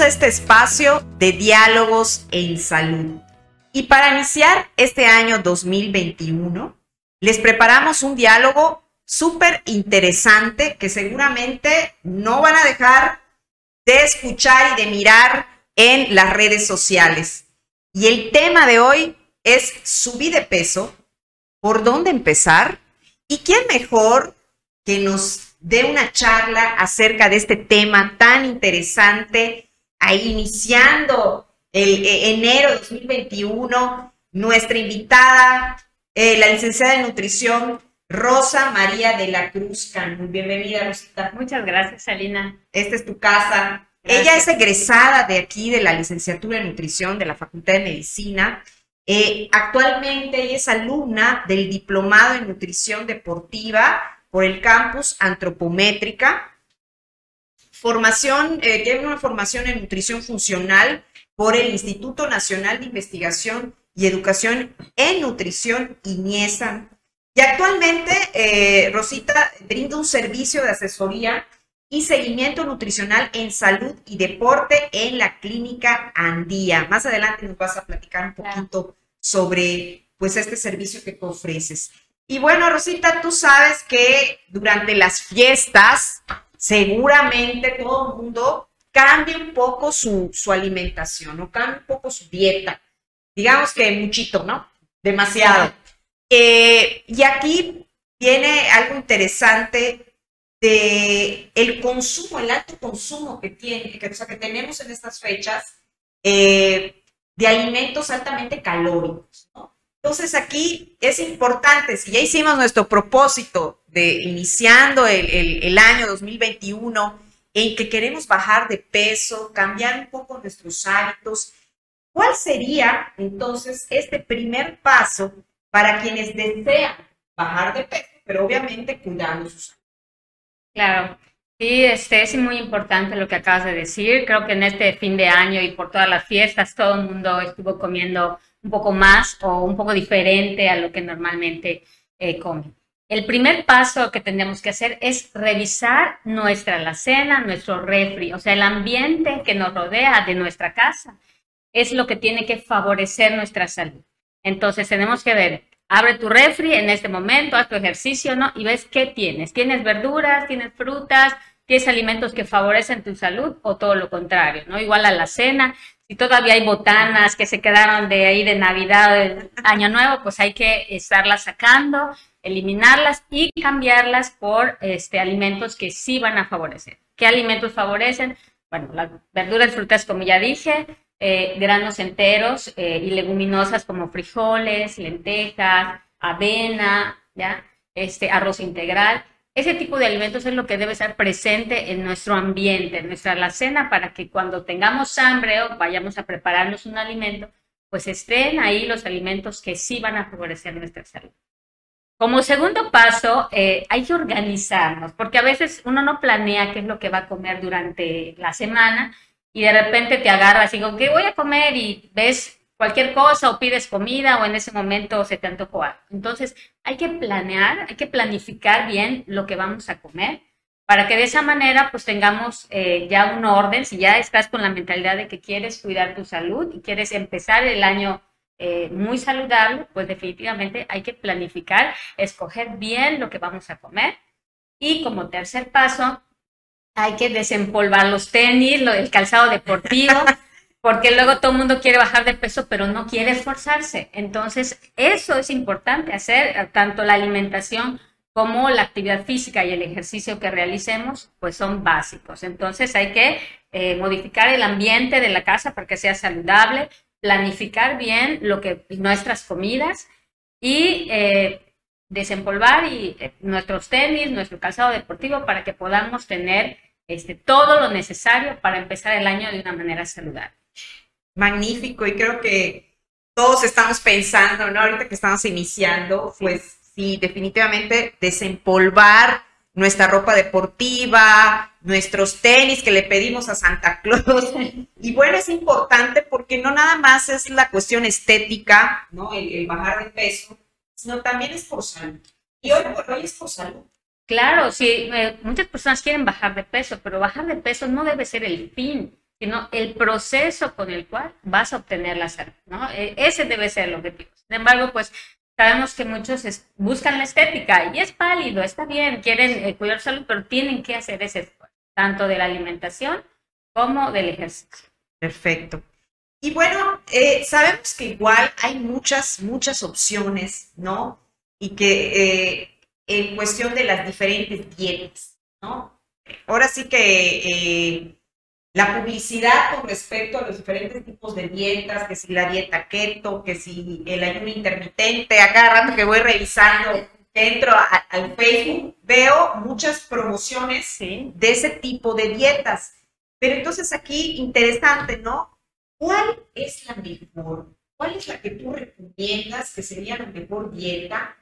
A este espacio de diálogos en salud. Y para iniciar este año 2021, les preparamos un diálogo súper interesante que seguramente no van a dejar de escuchar y de mirar en las redes sociales. Y el tema de hoy es subir de peso, por dónde empezar y quién mejor que nos dé una charla acerca de este tema tan interesante, ahí iniciando el eh, enero de 2021, nuestra invitada, eh, la licenciada de nutrición Rosa María de la Cruz Canú. Bienvenida, Rosita. Muchas gracias, Alina. Esta es tu casa. Ella es egresada de aquí, de la licenciatura en nutrición de la Facultad de Medicina. Eh, actualmente ella es alumna del diplomado en nutrición deportiva por el campus antropométrica. Formación, eh, tiene una formación en nutrición funcional por el Instituto Nacional de Investigación y Educación en Nutrición INIESA y actualmente, eh, Rosita brinda un servicio de asesoría y seguimiento nutricional en salud y deporte en la clínica Andía. Más adelante nos vas a platicar un poquito sobre pues este servicio que tú ofreces. Y bueno, Rosita, tú sabes que durante las fiestas seguramente todo el mundo cambia un poco su, su alimentación o cambia un poco su dieta. Digamos que muchito, ¿no? Demasiado. Eh, y aquí viene algo interesante de el consumo, el alto consumo que tiene, que, tenemos en estas fechas eh, de alimentos altamente calóricos, Entonces aquí es importante, si ya hicimos nuestro propósito de iniciando el, el año 2021 en que queremos bajar de peso, cambiar un poco nuestros hábitos, ¿cuál sería entonces este primer paso para quienes desean bajar de peso, pero obviamente cuidando su salud. Claro, sí, este es muy importante lo que acabas de decir. Creo que en este fin de año y por todas las fiestas todo el mundo estuvo comiendo un poco más o un poco diferente a lo que normalmente eh, come. El primer paso que tenemos que hacer es revisar nuestra alacena, nuestro refri, o sea, el ambiente que nos rodea de nuestra casa es lo que tiene que favorecer nuestra salud. Entonces tenemos que ver, abre tu refri en este momento, haz tu ejercicio, ¿no? Y ves qué tienes. ¿Tienes verduras? ¿Tienes frutas? ¿Tienes alimentos que favorecen tu salud o todo lo contrario, ¿no? Igual a la cena, si todavía hay botanas que se quedaron de ahí de Navidad, de Año Nuevo, pues hay que estarlas sacando, eliminarlas y cambiarlas por este, alimentos que sí van a favorecer. ¿Qué alimentos favorecen? Bueno, las verduras, frutas, como ya dije, eh, granos enteros eh, y leguminosas como frijoles, lentejas, avena, ¿ya? Este, arroz integral. Ese tipo de alimentos es lo que debe estar presente en nuestro ambiente, en nuestra alacena, para que cuando tengamos hambre o vayamos a prepararnos un alimento, pues estén ahí los alimentos que sí van a favorecer nuestra salud. Como segundo paso, eh, hay que organizarnos, porque a veces uno no planea qué es lo que va a comer durante la semana y de repente te agarras y digo, ¿qué voy a comer? Y ves cualquier cosa o pides comida o en ese momento se te antojó algo. Entonces, hay que planear, hay que planificar bien lo que vamos a comer para que de esa manera pues tengamos eh, ya un orden, si ya estás con la mentalidad de que quieres cuidar tu salud y quieres empezar el año eh, muy saludable, pues definitivamente hay que planificar, escoger bien lo que vamos a comer. Y como tercer paso, hay que desempolvar los tenis, el calzado deportivo, porque luego todo el mundo quiere bajar de peso, pero no quiere esforzarse. Entonces, eso es importante hacer, tanto la alimentación como la actividad física y el ejercicio que realicemos, pues son básicos. Entonces, hay que eh, modificar el ambiente de la casa para que sea saludable, planificar bien lo que nuestras comidas y eh, desempolvar y, eh, nuestros tenis, nuestro calzado deportivo para que podamos tener este, todo lo necesario para empezar el año de una manera saludable. Magnífico, y creo que todos estamos pensando, ¿no? Ahorita que estamos iniciando, pues sí, definitivamente desempolvar nuestra ropa deportiva, nuestros tenis que le pedimos a Santa Claus. Y bueno, es importante porque no nada más es la cuestión estética, ¿no? El, bajar de peso, sino también es por salud. Y hoy por hoy es por salud. Claro, sí, eh, muchas personas quieren bajar de peso, pero bajar de peso no debe ser el fin. Sino el proceso con el cual vas a obtener la salud, ¿no? E, ese debe ser el objetivo. Sin embargo, pues sabemos que muchos buscan la estética y es válido, está bien, quieren eh, cuidar salud, pero tienen que hacer ese esfuerzo, tanto de la alimentación como del ejercicio. Perfecto. Y bueno, eh, sabemos que igual hay muchas, muchas opciones, ¿no? Y que eh, en cuestión de las diferentes dietas, ¿no? Ahora sí que la publicidad con respecto a los diferentes tipos de dietas, que si la dieta keto, que si el ayuno intermitente, a cada rato que voy revisando, que entro al Facebook, veo muchas promociones de ese tipo de dietas. Pero entonces aquí, interesante, ¿no? ¿Cuál es la mejor? ¿Cuál es la que tú recomiendas que sería la mejor dieta?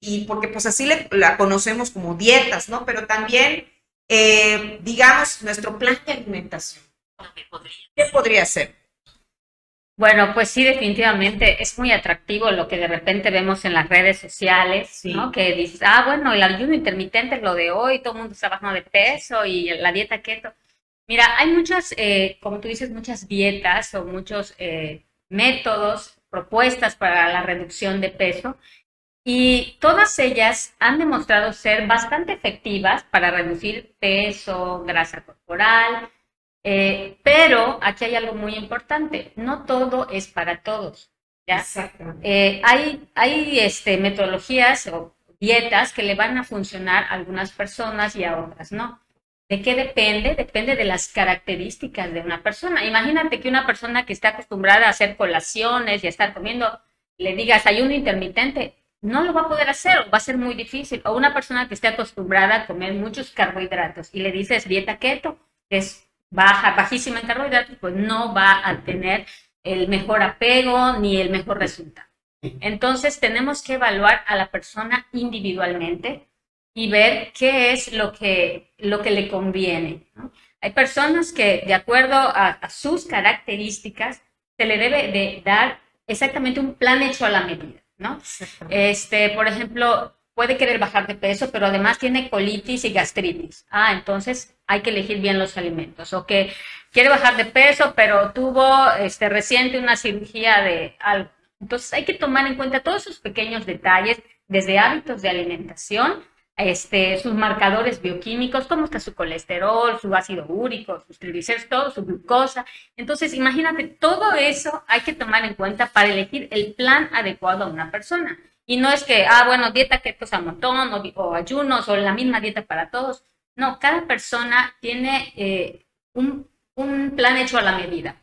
Y porque pues así la conocemos como dietas, ¿no? Pero también eh, digamos, nuestro plan de alimentación? ¿Qué podría ser? Bueno, pues sí, definitivamente es muy atractivo lo que de repente vemos en las redes sociales, ¿no? Que dices, ah, bueno, el ayuno intermitente es lo de hoy, todo el mundo está bajando de peso y la dieta keto. Mira, hay muchas, eh, como tú dices, muchas dietas o muchos eh, métodos, propuestas para la reducción de peso y todas ellas han demostrado ser bastante efectivas para reducir peso, grasa corporal, eh, pero aquí hay algo muy importante, no todo es para todos. ¿ya? Eh, hay hay este, metodologías o dietas que le van a funcionar a algunas personas y a otras no. ¿De qué depende? Depende de las características de una persona. Imagínate que una persona que está acostumbrada a hacer colaciones y a estar comiendo, le digas ayuno intermitente, no lo va a poder hacer o va a ser muy difícil. O una persona que esté acostumbrada a comer muchos carbohidratos y le dices dieta keto, que es baja, bajísima en carbohidratos, pues no va a tener el mejor apego ni el mejor resultado. Entonces tenemos que evaluar a la persona individualmente y ver qué es lo que, lo que le conviene. Hay personas que de acuerdo a, a sus características se le debe de dar exactamente un plan hecho a la medida. ¿No? Este, por ejemplo, puede querer bajar de peso, pero además tiene colitis y gastritis. Ah, entonces hay que elegir bien los alimentos. O que quiere bajar de peso, pero tuvo este, reciente una cirugía de algo. Entonces hay que tomar en cuenta todos esos pequeños detalles, desde hábitos de alimentación, este, sus marcadores bioquímicos, cómo está su colesterol, su ácido úrico, sus triglicéridos, todo, su glucosa. Entonces, imagínate, todo eso hay que tomar en cuenta para elegir el plan adecuado a una persona. Y no es que, ah, bueno, dieta keto a montón o, o, ayunos o la misma dieta para todos. No, cada persona tiene eh, un plan hecho a la medida.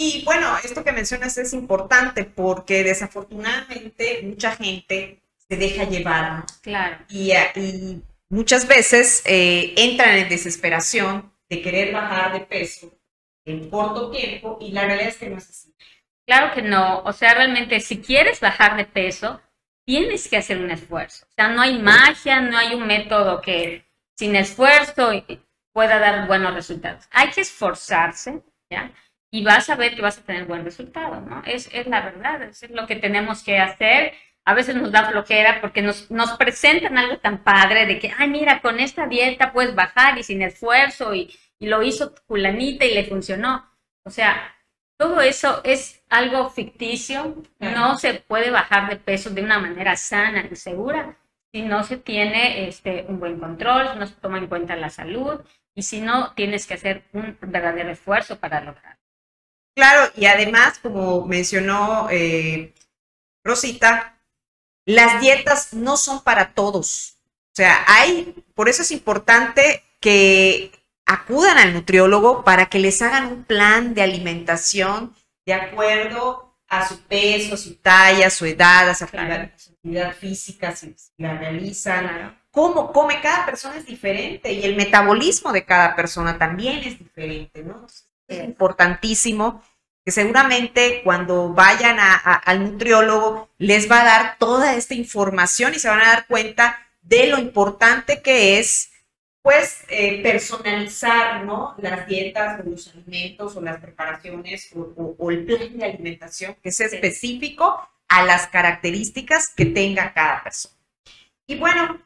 Y bueno, esto que mencionas es importante porque desafortunadamente mucha gente se deja llevar. Claro. Y, eh, y muchas veces eh, entran en desesperación de querer bajar de peso en corto tiempo y la realidad es que no es así. Claro que no. O sea, realmente si quieres bajar de peso, tienes que hacer un esfuerzo. O sea, no hay magia, no hay un método que sin esfuerzo pueda dar buenos resultados. Hay que esforzarse, ¿ya? Y vas a ver que vas a tener buen resultado, ¿no? Es, es la verdad, es lo que tenemos que hacer a veces nos da flojera porque nos, nos presentan algo tan padre de que, ay, mira, con esta dieta puedes bajar y sin esfuerzo y, y lo hizo fulanita y le funcionó. O sea, todo eso es algo ficticio, no se puede bajar de peso de una manera sana y segura si no se tiene este, un buen control, si no se toma en cuenta la salud y si no tienes que hacer un verdadero esfuerzo para lograrlo. Claro, y además, como mencionó eh, Rosita, las dietas no son para todos. O sea, hay, por eso es importante que acudan al nutriólogo para que les hagan un plan de alimentación de acuerdo a su peso, su talla, su edad, a su actividad, física, si la realizan, cómo come cada persona es diferente y el metabolismo de cada persona también es diferente, ¿no? es importantísimo que seguramente cuando vayan al nutriólogo les va a dar toda esta información y se van a dar cuenta de lo importante que es pues eh, personalizar ¿no? las dietas los alimentos o las preparaciones o, el plan de alimentación que sea específico a las características que tenga cada persona. Y bueno,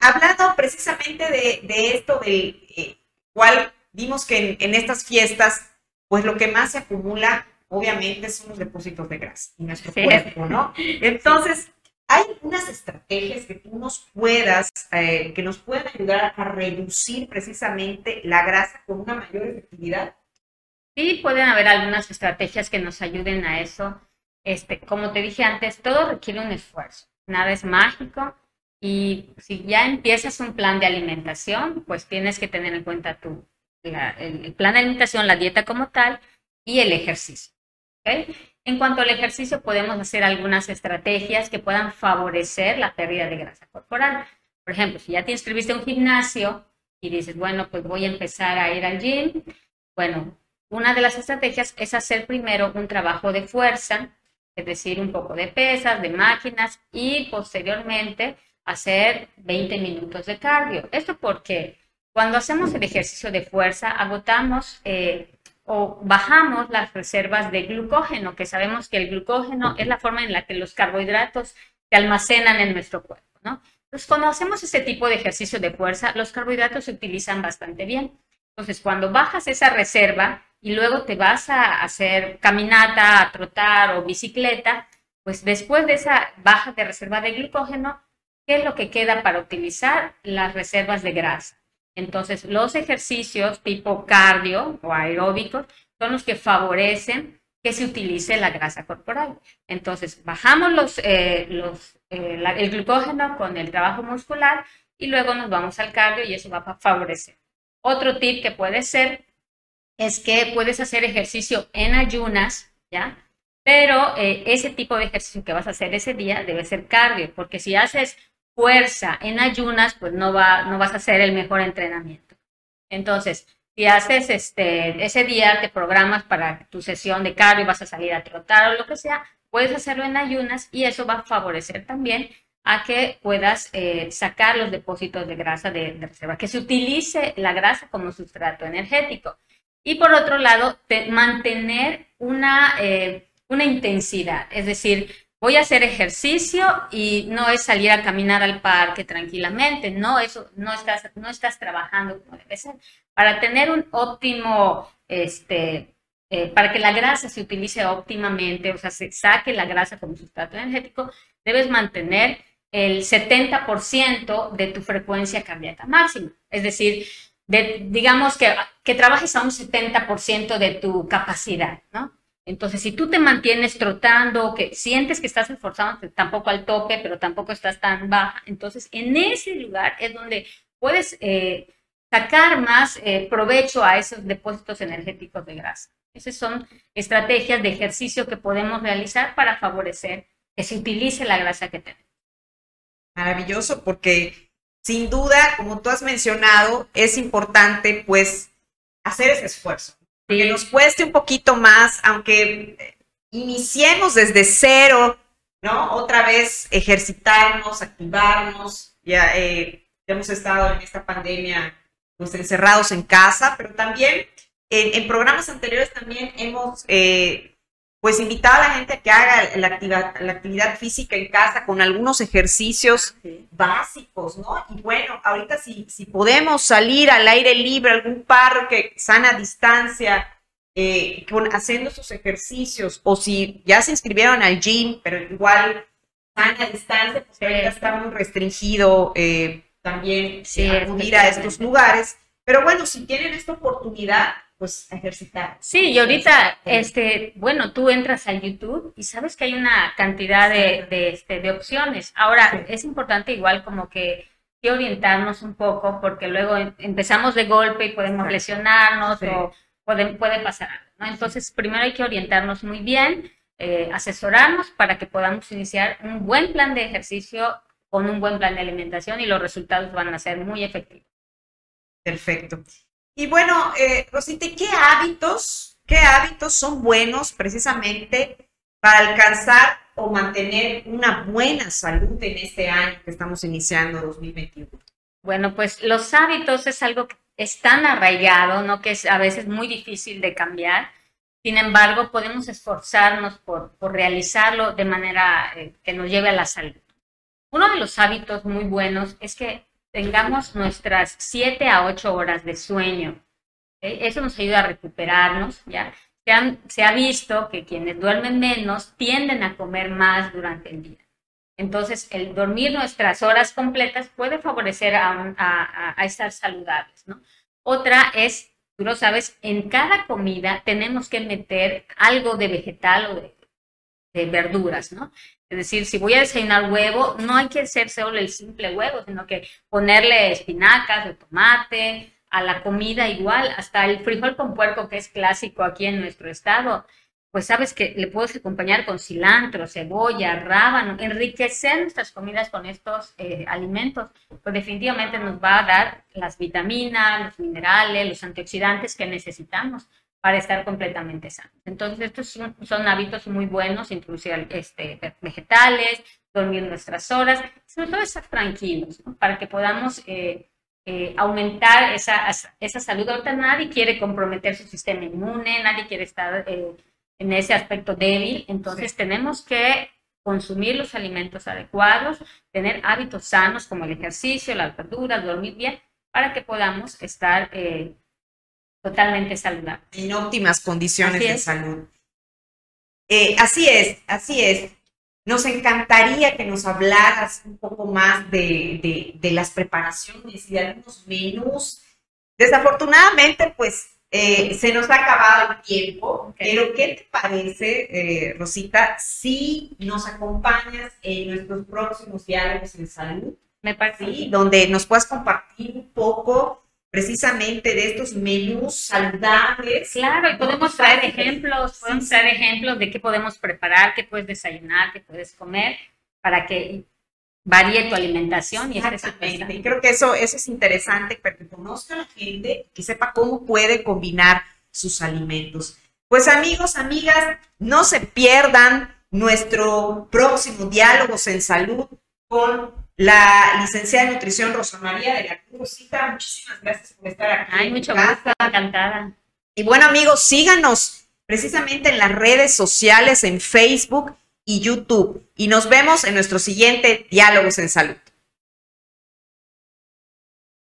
hablando precisamente de, esto de eh, cuál vimos que en, estas fiestas, pues lo que más se acumula, obviamente, son los depósitos de grasa en nuestro cuerpo, ¿no? Entonces, hay unas estrategias que tú nos puedas, eh, que nos puedan ayudar a reducir precisamente la grasa con una mayor efectividad. Sí, pueden haber algunas estrategias que nos ayuden a eso. Este, como te dije antes, todo requiere un esfuerzo. Nada es mágico. Y si ya empiezas un plan de alimentación, pues tienes que tener en cuenta tu, el, plan de alimentación, la dieta como tal y el ejercicio. En cuanto al ejercicio, podemos hacer algunas estrategias que puedan favorecer la pérdida de grasa corporal. Por ejemplo, si ya te inscribiste a un gimnasio y dices, bueno, pues voy a empezar a ir al gym, bueno, una de las estrategias es hacer primero un trabajo de fuerza, es decir, un poco de pesas, de máquinas y posteriormente hacer 20 minutos de cardio. Esto porque cuando hacemos el ejercicio de fuerza, agotamos eh, o bajamos las reservas de glucógeno, que sabemos que el glucógeno es la forma en la que los carbohidratos se almacenan en nuestro cuerpo, ¿no? Entonces, cuando hacemos este tipo de ejercicio de fuerza, los carbohidratos se utilizan bastante bien. Entonces, cuando bajas esa reserva y luego te vas a hacer caminata, a trotar o bicicleta, pues después de esa baja de reserva de glucógeno, ¿qué es lo que queda para utilizar las reservas de grasa? Entonces, los ejercicios tipo cardio o aeróbicos son los que favorecen que se utilice la grasa corporal. Entonces, bajamos los, eh, eh, el glucógeno con el trabajo muscular y luego nos vamos al cardio y eso va a favorecer. Otro tip que puede ser es que puedes hacer ejercicio en ayunas, ¿ya? Pero eh, ese tipo de ejercicio que vas a hacer ese día debe ser cardio, porque si haces fuerza en ayunas, pues no, va, no vas a hacer el mejor entrenamiento. Entonces, si haces este, ese día, te programas para tu sesión de cardio, vas a salir a trotar o lo que sea, puedes hacerlo en ayunas y eso va a favorecer también a que puedas eh, sacar los depósitos de grasa de, reserva, que se utilice la grasa como sustrato energético. Y por otro lado, mantener una, eh, una intensidad, es decir, voy a hacer ejercicio y no es salir a caminar al parque tranquilamente, no, eso no estás, no estás trabajando como debe ser. Para tener un óptimo, este, eh, para que la grasa se utilice óptimamente, o sea, se saque la grasa como sustrato energético, debes mantener el 70% de tu frecuencia cardíaca máxima. Es decir, digamos que, que trabajes a un 70% de tu capacidad, ¿no? Entonces, si tú te mantienes trotando, que sientes que estás esforzando, tampoco al tope, pero tampoco estás tan baja, entonces en ese lugar es donde puedes eh, sacar más eh, provecho a esos depósitos energéticos de grasa. Esas son estrategias de ejercicio que podemos realizar para favorecer que se utilice la grasa que tenemos. Maravilloso, porque sin duda, como tú has mencionado, es importante pues hacer ese esfuerzo que nos cueste un poquito más, aunque iniciemos desde cero, ¿no? Otra vez ejercitarnos, activarnos. Ya eh, hemos estado en esta pandemia pues encerrados en casa, pero también en, programas anteriores también hemos eh, pues invitado a la gente a que haga la actividad, la actividad física en casa con algunos ejercicios básicos, ¿no? Y bueno, ahorita si, si podemos salir al aire libre, algún parque, sana distancia, eh, haciendo sus ejercicios, o si ya se inscribieron al gym, pero igual sana distancia, pues ahorita está muy restringido eh, también sí, acudir a estos lugares. Pero bueno, si tienen esta oportunidad, pues ejercitar. Sí, y ahorita, este, bueno, tú entras a YouTube y sabes que hay una cantidad de, de, este, de opciones. Ahora, es importante igual como que, que, orientarnos un poco, porque luego em, empezamos de golpe y podemos lesionarnos o puede, puede pasar algo, ¿no? Entonces, primero hay que orientarnos muy bien, eh, asesorarnos para que podamos iniciar un buen plan de ejercicio con un buen plan de alimentación y los resultados van a ser muy efectivos. Perfecto. Y bueno, eh, Rosita, ¿qué hábitos, qué hábitos son buenos precisamente para alcanzar o mantener una buena salud en este año que estamos iniciando 2021? Bueno, pues los hábitos es algo que es tan arraigado, ¿no? Que es a veces muy difícil de cambiar. Sin embargo, podemos esforzarnos por, por realizarlo de manera eh, que nos lleve a la salud. Uno de los hábitos muy buenos es que tengamos nuestras 7 a 8 horas de sueño. Eso nos ayuda a recuperarnos, ¿ya? Se, ha visto que quienes duermen menos tienden a comer más durante el día. Entonces, el dormir nuestras horas completas puede favorecer a, estar saludables. Otra es, tú lo sabes, en cada comida tenemos que meter algo de vegetal o de, verduras. Es decir, si voy a desayunar huevo, no hay que hacer solo el simple huevo, sino que ponerle espinacas de tomate, a la comida igual, hasta el frijol con puerco que es clásico aquí en nuestro estado, pues sabes que le puedes acompañar con cilantro, cebolla, rábano, enriquecer nuestras comidas con estos eh, alimentos, pues definitivamente nos va a dar las vitaminas, los minerales, los antioxidantes que necesitamos para estar completamente sanos. Entonces, estos son, hábitos muy buenos, introducir este, vegetales, dormir nuestras horas, sobre todo estar tranquilos, para que podamos eh, eh, aumentar esa, esa salud. Ahorita nadie quiere comprometer su sistema inmune, nadie quiere estar en ese aspecto débil. Entonces tenemos que consumir los alimentos adecuados, tener hábitos sanos como el ejercicio, las verduras, dormir bien, para que podamos estar eh, totalmente saludables. En óptimas condiciones de salud. Eh, así es, así es. Nos encantaría que nos hablaras un poco más de, de, de las preparaciones y de algunos menús. Desafortunadamente, pues eh, se nos ha acabado el tiempo, pero ¿qué te parece, eh, Rosita, si nos acompañas en nuestros próximos diálogos en salud? Me parece. ¿sí? Donde nos puedas compartir un poco precisamente de estos menús saludables. Claro, y podemos traer ejemplos, podemos traer ejemplos de qué podemos preparar, qué puedes desayunar, qué puedes comer, para que varíe tu alimentación y Exactamente. Y creo que eso, eso es interesante, para que conozca a la gente, que sepa cómo puede combinar sus alimentos. Pues amigos, amigas, no se pierdan nuestro próximo Diálogos en Salud con la licenciada de nutrición Rosa María de la Cruz. muchísimas gracias por estar aquí. Ay, mucho gusto, encantada. Y bueno, amigos, síganos precisamente en las redes sociales, en Facebook y YouTube. Y nos vemos en nuestro siguiente Diálogos en Salud.